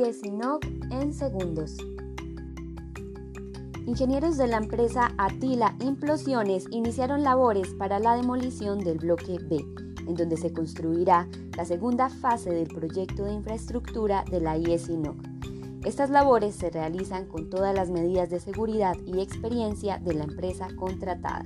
IESINOC en segundos. Ingenieros de la empresa Atila Implosiones iniciaron labores para la demolición del bloque B, en donde se construirá la segunda fase del proyecto de infraestructura de la IESINOC. Estas labores se realizan con todas las medidas de seguridad y experiencia de la empresa contratada.